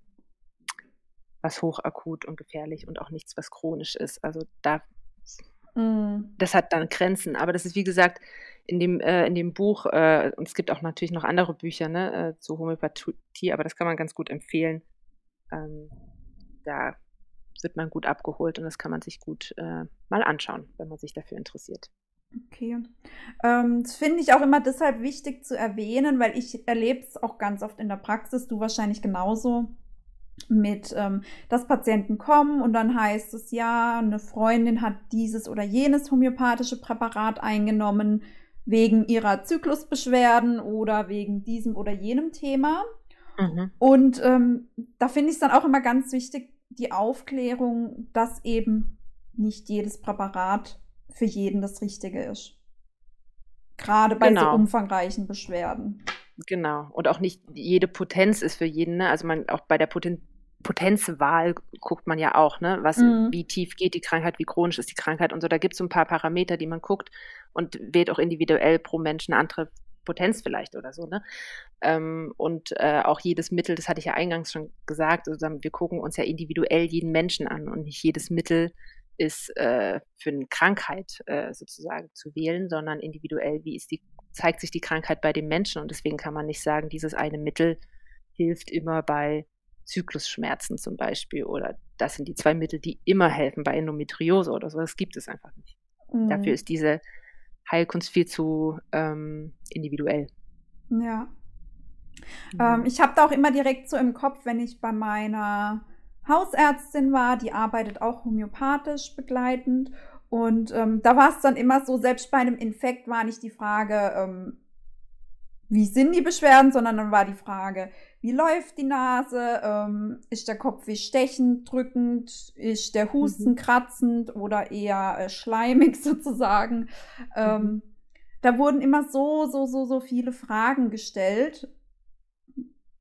was hochakut und gefährlich und auch nichts, was chronisch ist. Also da, mm. das hat dann Grenzen. Aber das ist, wie gesagt, in dem, äh, in dem Buch, äh, und es gibt auch natürlich noch andere Bücher ne, äh, zu Homöopathie, aber das kann man ganz gut empfehlen. Ähm, da wird man gut abgeholt und das kann man sich gut äh, mal anschauen, wenn man sich dafür interessiert. Okay. Ähm, das finde ich auch immer deshalb wichtig zu erwähnen, weil ich erlebe es auch ganz oft in der Praxis, du wahrscheinlich genauso mit, ähm, dass Patienten kommen und dann heißt es ja, eine Freundin hat dieses oder jenes homöopathische Präparat eingenommen wegen ihrer Zyklusbeschwerden oder wegen diesem oder jenem Thema. Mhm. Und ähm, da finde ich es dann auch immer ganz wichtig, die Aufklärung, dass eben nicht jedes Präparat für jeden das Richtige ist. Gerade bei genau. so umfangreichen Beschwerden. Genau. Und auch nicht jede Potenz ist für jeden, ne? Also man auch bei der Poten Potenzwahl guckt man ja auch, ne? Was, mhm. wie tief geht die Krankheit, wie chronisch ist die Krankheit und so. Da gibt es so ein paar Parameter, die man guckt und wählt auch individuell pro Mensch eine andere Potenz vielleicht oder so, ne? Ähm, und äh, auch jedes Mittel, das hatte ich ja eingangs schon gesagt, also wir gucken uns ja individuell jeden Menschen an und nicht jedes Mittel ist äh, für eine Krankheit äh, sozusagen zu wählen, sondern individuell, wie ist die zeigt sich die Krankheit bei dem Menschen und deswegen kann man nicht sagen, dieses eine Mittel hilft immer bei Zyklusschmerzen zum Beispiel oder das sind die zwei Mittel, die immer helfen bei Endometriose oder so. Das gibt es einfach nicht. Mhm. Dafür ist diese Heilkunst viel zu ähm, individuell. Ja. Mhm. Ähm, ich habe da auch immer direkt so im Kopf, wenn ich bei meiner Hausärztin war, die arbeitet auch homöopathisch begleitend und ähm, da war es dann immer so, selbst bei einem Infekt war nicht die Frage, ähm, wie sind die Beschwerden, sondern dann war die Frage, wie läuft die Nase, ähm, ist der Kopf wie stechend, drückend, ist der Husten mhm. kratzend oder eher äh, schleimig sozusagen. Ähm, mhm. Da wurden immer so, so, so, so viele Fragen gestellt.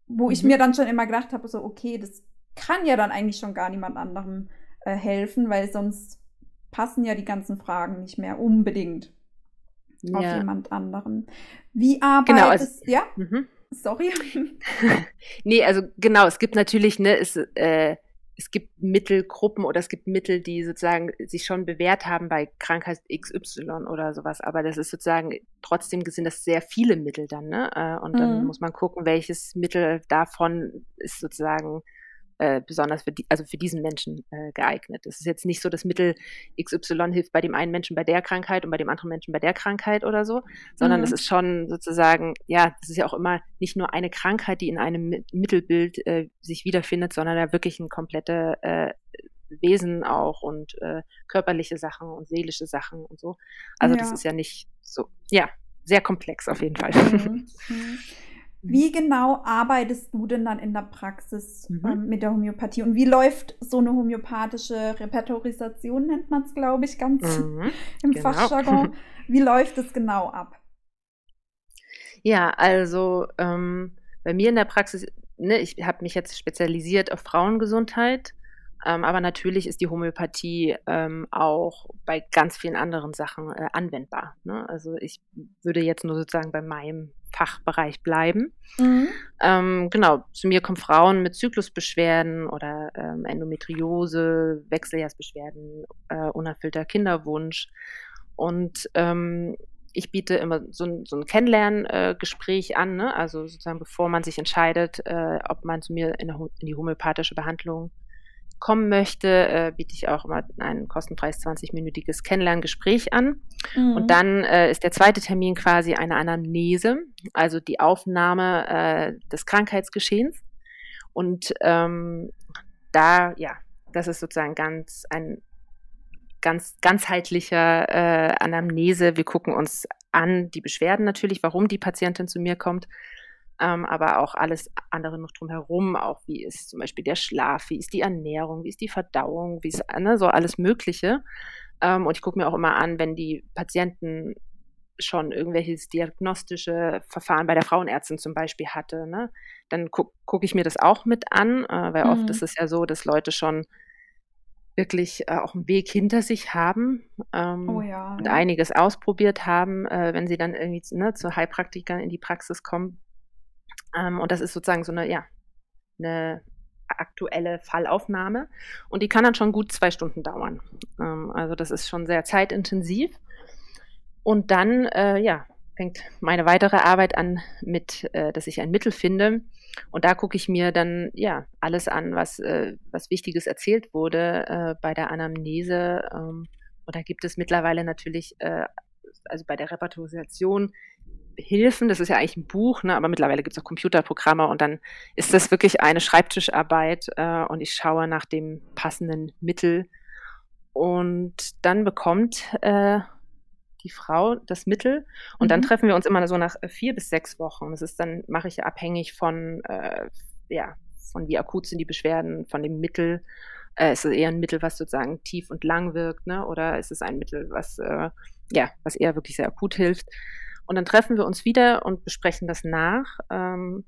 wo mhm. ich mir dann schon immer gedacht habe, so, okay, das kann ja dann eigentlich schon gar niemand anderem äh, helfen, weil sonst passen ja die ganzen Fragen nicht mehr unbedingt ja. auf jemand anderen. Wie arbeitest genau, also, ja? Mhm. Sorry. nee, also genau, es gibt natürlich, ne, es, äh, es gibt Mittelgruppen oder es gibt Mittel, die sozusagen sich schon bewährt haben bei Krankheit XY oder sowas, aber das ist sozusagen trotzdem sind das sehr viele Mittel dann, ne? Äh, und dann mhm. muss man gucken, welches Mittel davon ist sozusagen äh, besonders für die, also für diesen Menschen äh, geeignet. Es ist jetzt nicht so, dass Mittel XY hilft bei dem einen Menschen bei der Krankheit und bei dem anderen Menschen bei der Krankheit oder so, sondern mhm. es ist schon sozusagen, ja, das ist ja auch immer nicht nur eine Krankheit, die in einem Mittelbild äh, sich wiederfindet, sondern ja wirklich ein komplette äh, Wesen auch und äh, körperliche Sachen und seelische Sachen und so. Also ja. das ist ja nicht so, ja, sehr komplex auf jeden Fall. Mhm. Mhm. Wie genau arbeitest du denn dann in der Praxis mhm. ähm, mit der Homöopathie und wie läuft so eine homöopathische Repertorisation, nennt man es, glaube ich, ganz mhm. im genau. Fachjargon. Wie läuft es genau ab? Ja, also ähm, bei mir in der Praxis, ne, ich habe mich jetzt spezialisiert auf Frauengesundheit ähm, aber natürlich ist die Homöopathie ähm, auch bei ganz vielen anderen Sachen äh, anwendbar. Ne? Also ich würde jetzt nur sozusagen bei meinem Fachbereich bleiben. Mhm. Ähm, genau, zu mir kommen Frauen mit Zyklusbeschwerden oder ähm, Endometriose, Wechseljahrsbeschwerden, äh, unerfüllter Kinderwunsch. Und ähm, ich biete immer so ein, so ein Kennenlerngespräch äh, an, ne? also sozusagen bevor man sich entscheidet, äh, ob man zu mir in, in die homöopathische Behandlung kommen möchte, äh, biete ich auch immer ein kostenfreies 20-minütiges Kennenlerngespräch an. Mhm. Und dann äh, ist der zweite Termin quasi eine Anamnese, also die Aufnahme äh, des Krankheitsgeschehens. Und ähm, da, ja, das ist sozusagen ganz ein ganz ganzheitlicher äh, Anamnese. Wir gucken uns an die Beschwerden natürlich, warum die Patientin zu mir kommt, ähm, aber auch alles andere noch drumherum, auch wie ist zum Beispiel der Schlaf, wie ist die Ernährung, wie ist die Verdauung, wie ist ne, so alles Mögliche. Ähm, und ich gucke mir auch immer an, wenn die Patienten schon irgendwelches diagnostische Verfahren bei der Frauenärztin zum Beispiel hatte, ne, dann gucke guck ich mir das auch mit an, äh, weil mhm. oft ist es ja so, dass Leute schon wirklich äh, auch einen Weg hinter sich haben ähm, oh ja, und ja. einiges ausprobiert haben, äh, wenn sie dann irgendwie ne, zu Heilpraktikern in die Praxis kommen. Ähm, und das ist sozusagen so eine, ja, eine aktuelle Fallaufnahme. Und die kann dann schon gut zwei Stunden dauern. Ähm, also das ist schon sehr zeitintensiv. Und dann, äh, ja, fängt meine weitere Arbeit an mit, äh, dass ich ein Mittel finde. Und da gucke ich mir dann ja alles an, was, äh, was Wichtiges erzählt wurde äh, bei der Anamnese. Ähm, und da gibt es mittlerweile natürlich, äh, also bei der Repertorisation Hilfen. Das ist ja eigentlich ein Buch, ne? aber mittlerweile gibt es auch Computerprogramme und dann ist das wirklich eine Schreibtischarbeit äh, und ich schaue nach dem passenden Mittel. Und dann bekommt äh, die Frau das Mittel und mhm. dann treffen wir uns immer so nach vier bis sechs Wochen. Das ist dann, mache ich abhängig von, äh, ja, von wie akut sind die Beschwerden, von dem Mittel. Äh, ist es eher ein Mittel, was sozusagen tief und lang wirkt, ne? Oder ist es ein Mittel, was äh, ja, was eher wirklich sehr akut hilft? Und dann treffen wir uns wieder und besprechen das nach, ähm,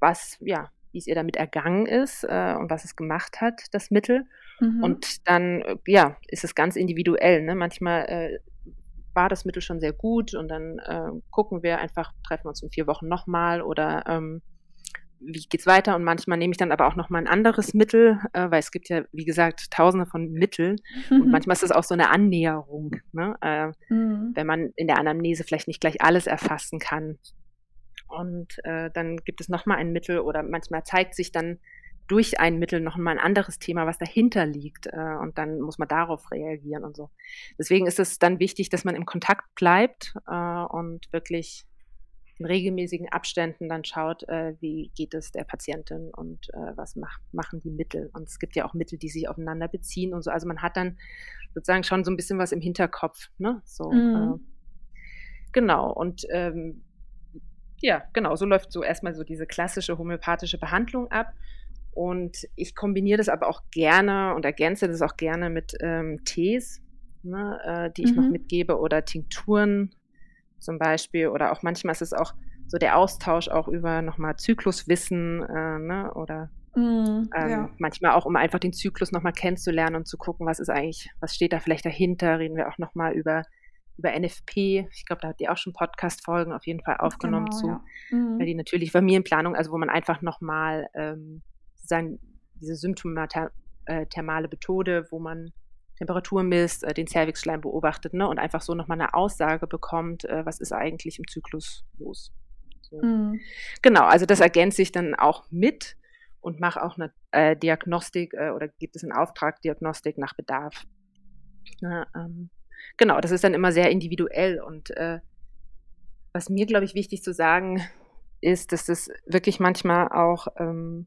was, ja, wie es ihr damit ergangen ist äh, und was es gemacht hat, das Mittel. Mhm. Und dann, äh, ja, ist es ganz individuell. Ne? Manchmal äh, war das Mittel schon sehr gut und dann äh, gucken wir einfach, treffen wir uns in vier Wochen nochmal oder ähm, wie geht's weiter? Und manchmal nehme ich dann aber auch noch mal ein anderes Mittel, äh, weil es gibt ja, wie gesagt, tausende von Mitteln. Mhm. Und manchmal ist es auch so eine Annäherung, ne? äh, mhm. wenn man in der Anamnese vielleicht nicht gleich alles erfassen kann. Und äh, dann gibt es noch mal ein Mittel oder manchmal zeigt sich dann durch ein Mittel noch mal ein anderes Thema, was dahinter liegt. Äh, und dann muss man darauf reagieren und so. Deswegen ist es dann wichtig, dass man im Kontakt bleibt äh, und wirklich in regelmäßigen Abständen dann schaut, äh, wie geht es der Patientin und äh, was mach, machen die Mittel. Und es gibt ja auch Mittel, die sich aufeinander beziehen und so. Also man hat dann sozusagen schon so ein bisschen was im Hinterkopf. Ne? So, mhm. äh, genau. Und ähm, ja, genau, so läuft so erstmal so diese klassische homöopathische Behandlung ab. Und ich kombiniere das aber auch gerne und ergänze das auch gerne mit ähm, Tees, ne, äh, die ich mhm. noch mitgebe oder Tinkturen, zum Beispiel. Oder auch manchmal ist es auch so der Austausch auch über nochmal Zykluswissen äh, ne, oder mm, ähm, ja. manchmal auch, um einfach den Zyklus nochmal kennenzulernen und zu gucken, was ist eigentlich, was steht da vielleicht dahinter, reden wir auch nochmal über über NFP. Ich glaube, da hat die auch schon Podcast-Folgen auf jeden Fall aufgenommen genau, zu. Ja. Mhm. Weil die natürlich Familienplanung, also wo man einfach nochmal ähm, sozusagen diese symptomathermale äh, Methode, wo man Temperatur misst, äh, den Cervixschleim beobachtet ne, und einfach so nochmal eine Aussage bekommt, äh, was ist eigentlich im Zyklus los. So. Mhm. Genau, also das ergänzt sich dann auch mit und mache auch eine äh, Diagnostik äh, oder gibt es einen Auftrag Diagnostik nach Bedarf. Na, ähm, genau, das ist dann immer sehr individuell und äh, was mir, glaube ich, wichtig zu sagen ist, dass das wirklich manchmal auch ähm,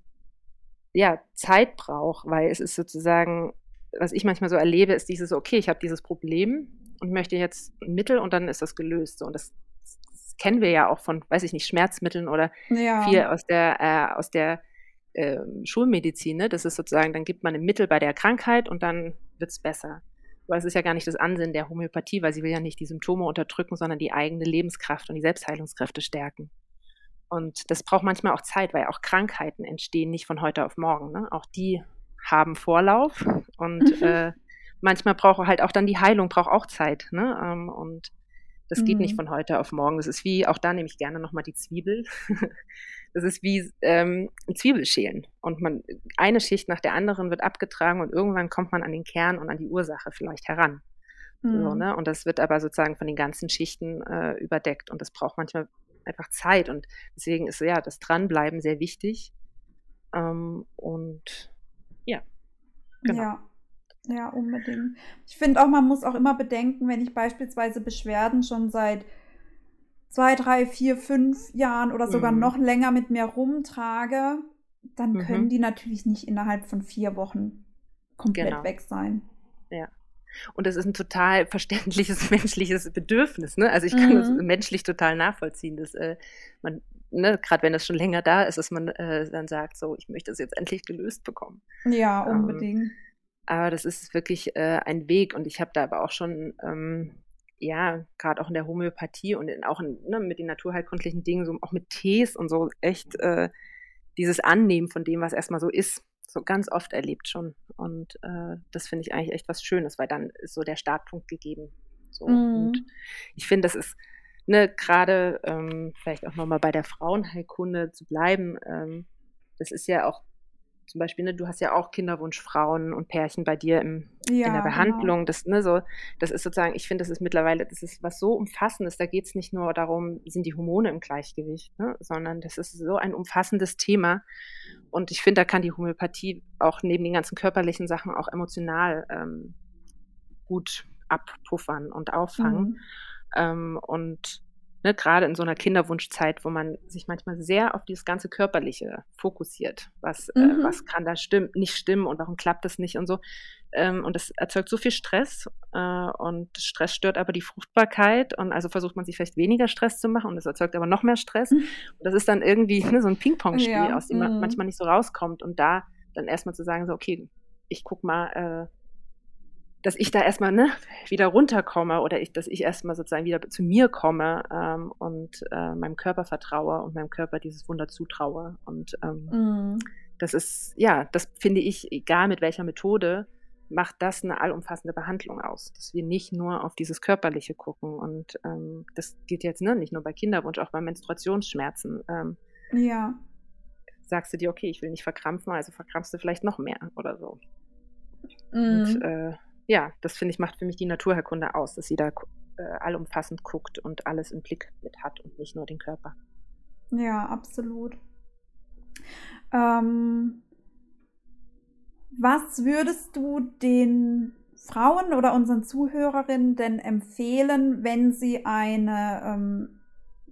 ja, Zeit braucht, weil es ist sozusagen, was ich manchmal so erlebe, ist dieses, okay, ich habe dieses Problem und möchte jetzt ein Mittel und dann ist das gelöst. Und das, das, kennen wir ja auch von, weiß ich nicht, Schmerzmitteln oder ja. viel aus der, äh, aus der äh, Schulmedizin. Ne? Das ist sozusagen, dann gibt man ein Mittel bei der Krankheit und dann wird es besser. Aber es ist ja gar nicht das Ansinnen der Homöopathie, weil sie will ja nicht die Symptome unterdrücken, sondern die eigene Lebenskraft und die Selbstheilungskräfte stärken. Und das braucht manchmal auch Zeit, weil auch Krankheiten entstehen nicht von heute auf morgen. Ne? Auch die haben Vorlauf und mhm. äh, manchmal braucht halt auch dann die Heilung braucht auch Zeit. Ne? Ähm, und das mhm. geht nicht mhm. von heute auf morgen. Das ist wie, auch da nehme ich gerne nochmal die Zwiebel. das ist wie ähm, Zwiebelschälen. Und man, eine Schicht nach der anderen wird abgetragen und irgendwann kommt man an den Kern und an die Ursache vielleicht heran. Mhm. So, ne? Und das wird aber sozusagen von den ganzen Schichten äh, überdeckt. Und das braucht manchmal einfach Zeit. Und deswegen ist ja das Dranbleiben sehr wichtig. Ähm, und ja, genau. Ja. Ja, unbedingt. Ich finde auch, man muss auch immer bedenken, wenn ich beispielsweise Beschwerden schon seit zwei, drei, vier, fünf Jahren oder sogar mhm. noch länger mit mir rumtrage, dann mhm. können die natürlich nicht innerhalb von vier Wochen komplett genau. weg sein. Ja. Und das ist ein total verständliches menschliches Bedürfnis. Ne? Also ich kann mhm. das menschlich total nachvollziehen, dass äh, man, ne, gerade wenn das schon länger da ist, dass man äh, dann sagt, so, ich möchte das jetzt endlich gelöst bekommen. Ja, ähm, unbedingt. Ähm, aber das ist wirklich äh, ein Weg und ich habe da aber auch schon, ähm, ja, gerade auch in der Homöopathie und in, auch in, ne, mit den naturheilkundlichen Dingen, so auch mit Tees und so, echt äh, dieses Annehmen von dem, was erstmal so ist so ganz oft erlebt schon. Und äh, das finde ich eigentlich echt was Schönes, weil dann ist so der Startpunkt gegeben. So. Mhm. Und ich finde, das ist ne, gerade ähm, vielleicht auch nochmal bei der Frauenheilkunde zu bleiben. Ähm, das ist ja auch zum Beispiel, ne, du hast ja auch Kinderwunschfrauen und Pärchen bei dir im, ja, in der genau. Behandlung. Genau. Das, ne, so, das ist sozusagen, ich finde, das ist mittlerweile, das ist was so Umfassendes. Da geht es nicht nur darum, sind die Hormone im Gleichgewicht, ne, sondern das ist so ein umfassendes Thema. Und ich finde, da kann die Homöopathie auch neben den ganzen körperlichen Sachen auch emotional ähm, gut abpuffern und auffangen. Mhm. Ähm, und ne, gerade in so einer Kinderwunschzeit, wo man sich manchmal sehr auf dieses ganze Körperliche fokussiert. Was, äh, mhm. äh, was kann da stimmen, nicht stimmen und warum klappt das nicht und so. Ähm, und das erzeugt so viel Stress äh, und Stress stört aber die Fruchtbarkeit und also versucht man sich vielleicht weniger Stress zu machen und das erzeugt aber noch mehr Stress. Mhm. Und das ist dann irgendwie ne, so ein Ping-Pong-Spiel, ja. aus dem man mhm. manchmal nicht so rauskommt. Und da dann erstmal zu sagen, so, okay, ich guck mal, äh, dass ich da erstmal ne, wieder runterkomme oder ich, dass ich erstmal sozusagen wieder zu mir komme ähm, und äh, meinem Körper vertraue und meinem Körper dieses Wunder zutraue. Und ähm, mm. das ist, ja, das finde ich, egal mit welcher Methode, macht das eine allumfassende Behandlung aus. Dass wir nicht nur auf dieses Körperliche gucken. Und ähm, das geht jetzt ne, nicht nur bei Kinderwunsch, auch bei Menstruationsschmerzen. Ähm, ja. Sagst du dir, okay, ich will nicht verkrampfen, also verkrampfst du vielleicht noch mehr oder so. Mm. Und mhm. äh, ja, das finde ich, macht für mich die Naturherkunde aus, dass sie da äh, allumfassend guckt und alles im Blick mit hat und nicht nur den Körper. Ja, absolut. Ähm, was würdest du den Frauen oder unseren Zuhörerinnen denn empfehlen, wenn sie eine ähm,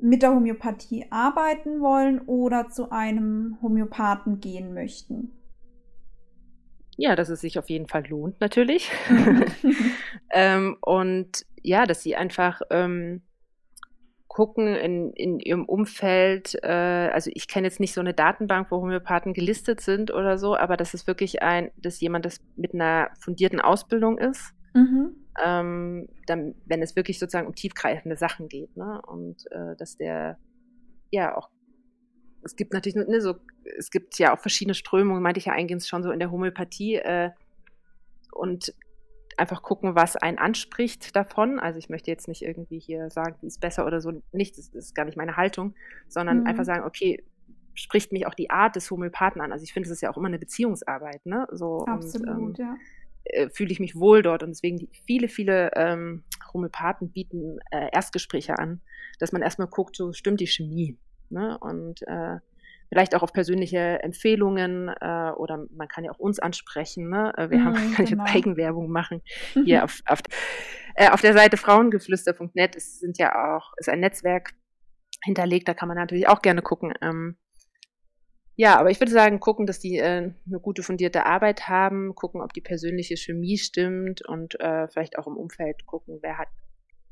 mit der Homöopathie arbeiten wollen oder zu einem Homöopathen gehen möchten? Ja, dass es sich auf jeden Fall lohnt, natürlich. ähm, und ja, dass sie einfach ähm, gucken in, in ihrem Umfeld. Äh, also ich kenne jetzt nicht so eine Datenbank, wo Homöopathen gelistet sind oder so, aber dass es wirklich ein, dass jemand das mit einer fundierten Ausbildung ist. Mhm. Ähm, dann, wenn es wirklich sozusagen um tiefgreifende Sachen geht, ne? Und äh, dass der ja auch, es gibt natürlich ne, so, es gibt ja auch verschiedene Strömungen, meinte ich ja eingehend schon so in der Homöopathie. Äh, und einfach gucken, was einen anspricht davon. Also ich möchte jetzt nicht irgendwie hier sagen, die ist besser oder so, nicht, das ist gar nicht meine Haltung, sondern mhm. einfach sagen, okay, spricht mich auch die Art des Homöopathen an. Also ich finde, es ist ja auch immer eine Beziehungsarbeit, ne? So, Absolut, und, ähm, ja. Äh, fühle ich mich wohl dort und deswegen viele, viele ähm, Homöopathen bieten äh, Erstgespräche an, dass man erstmal guckt, so stimmt die Chemie. Ne? Und äh, vielleicht auch auf persönliche Empfehlungen äh, oder man kann ja auch uns ansprechen. Ne? Äh, wir haben, kann genau. ich Eigenwerbung machen. Hier auf, auf, äh, auf der Seite frauengeflüster.net ist, sind ja auch, ist ein Netzwerk hinterlegt, da kann man natürlich auch gerne gucken. Ähm, ja, aber ich würde sagen, gucken, dass die äh, eine gute fundierte Arbeit haben, gucken, ob die persönliche Chemie stimmt und äh, vielleicht auch im Umfeld gucken, wer hat,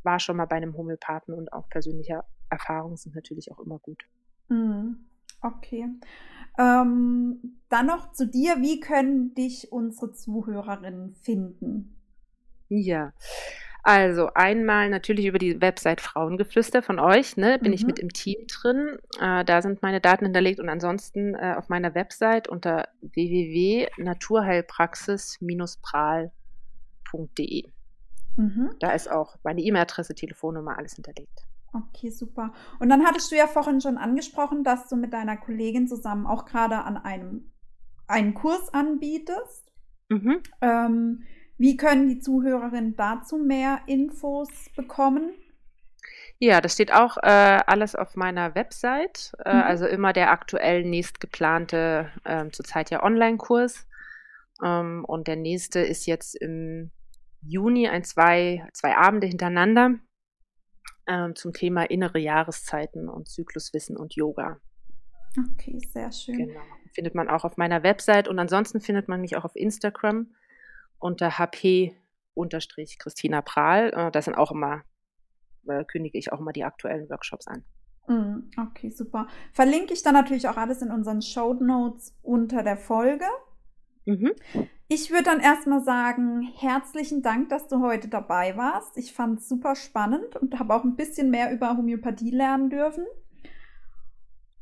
war schon mal bei einem Homöopathen und auch persönliche Erfahrungen sind natürlich auch immer gut. Mhm. Okay. Ähm, dann noch zu dir. Wie können dich unsere Zuhörerinnen finden? Ja. Also einmal natürlich über die Website Frauengeflüster von euch, ne, bin mhm. ich mit im Team drin. Äh, da sind meine Daten hinterlegt und ansonsten äh, auf meiner Website unter www.naturheilpraxis-pral.de. Mhm. Da ist auch meine E-Mail-Adresse, Telefonnummer, alles hinterlegt. Okay, super. Und dann hattest du ja vorhin schon angesprochen, dass du mit deiner Kollegin zusammen auch gerade an einem einen Kurs anbietest. Mhm. Ähm, wie können die Zuhörerinnen dazu mehr Infos bekommen? Ja, das steht auch äh, alles auf meiner Website. Äh, mhm. Also immer der aktuell nächst geplante, äh, zurzeit ja Online-Kurs. Ähm, und der nächste ist jetzt im Juni ein zwei, zwei Abende hintereinander ähm, zum Thema innere Jahreszeiten und Zykluswissen und Yoga. Okay, sehr schön. Genau. Findet man auch auf meiner Website und ansonsten findet man mich auch auf Instagram unter hp-christina Prahl. Äh, das sind auch immer, äh, kündige ich auch immer die aktuellen Workshops an. Mm, okay, super. Verlinke ich dann natürlich auch alles in unseren Show Notes unter der Folge. Mhm. Ich würde dann erstmal sagen, herzlichen Dank, dass du heute dabei warst. Ich fand es super spannend und habe auch ein bisschen mehr über Homöopathie lernen dürfen.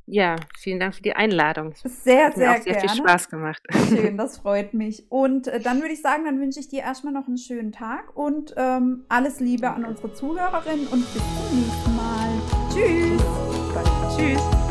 Ja, vielen Dank für die Einladung. Sehr, Hat sehr, mir auch sehr gerne. viel Spaß gemacht. Schön, das freut mich. Und äh, dann würde ich sagen, dann wünsche ich dir erstmal noch einen schönen Tag und ähm, alles Liebe an unsere Zuhörerinnen und bis zum nächsten Mal. Tschüss. Tschüss.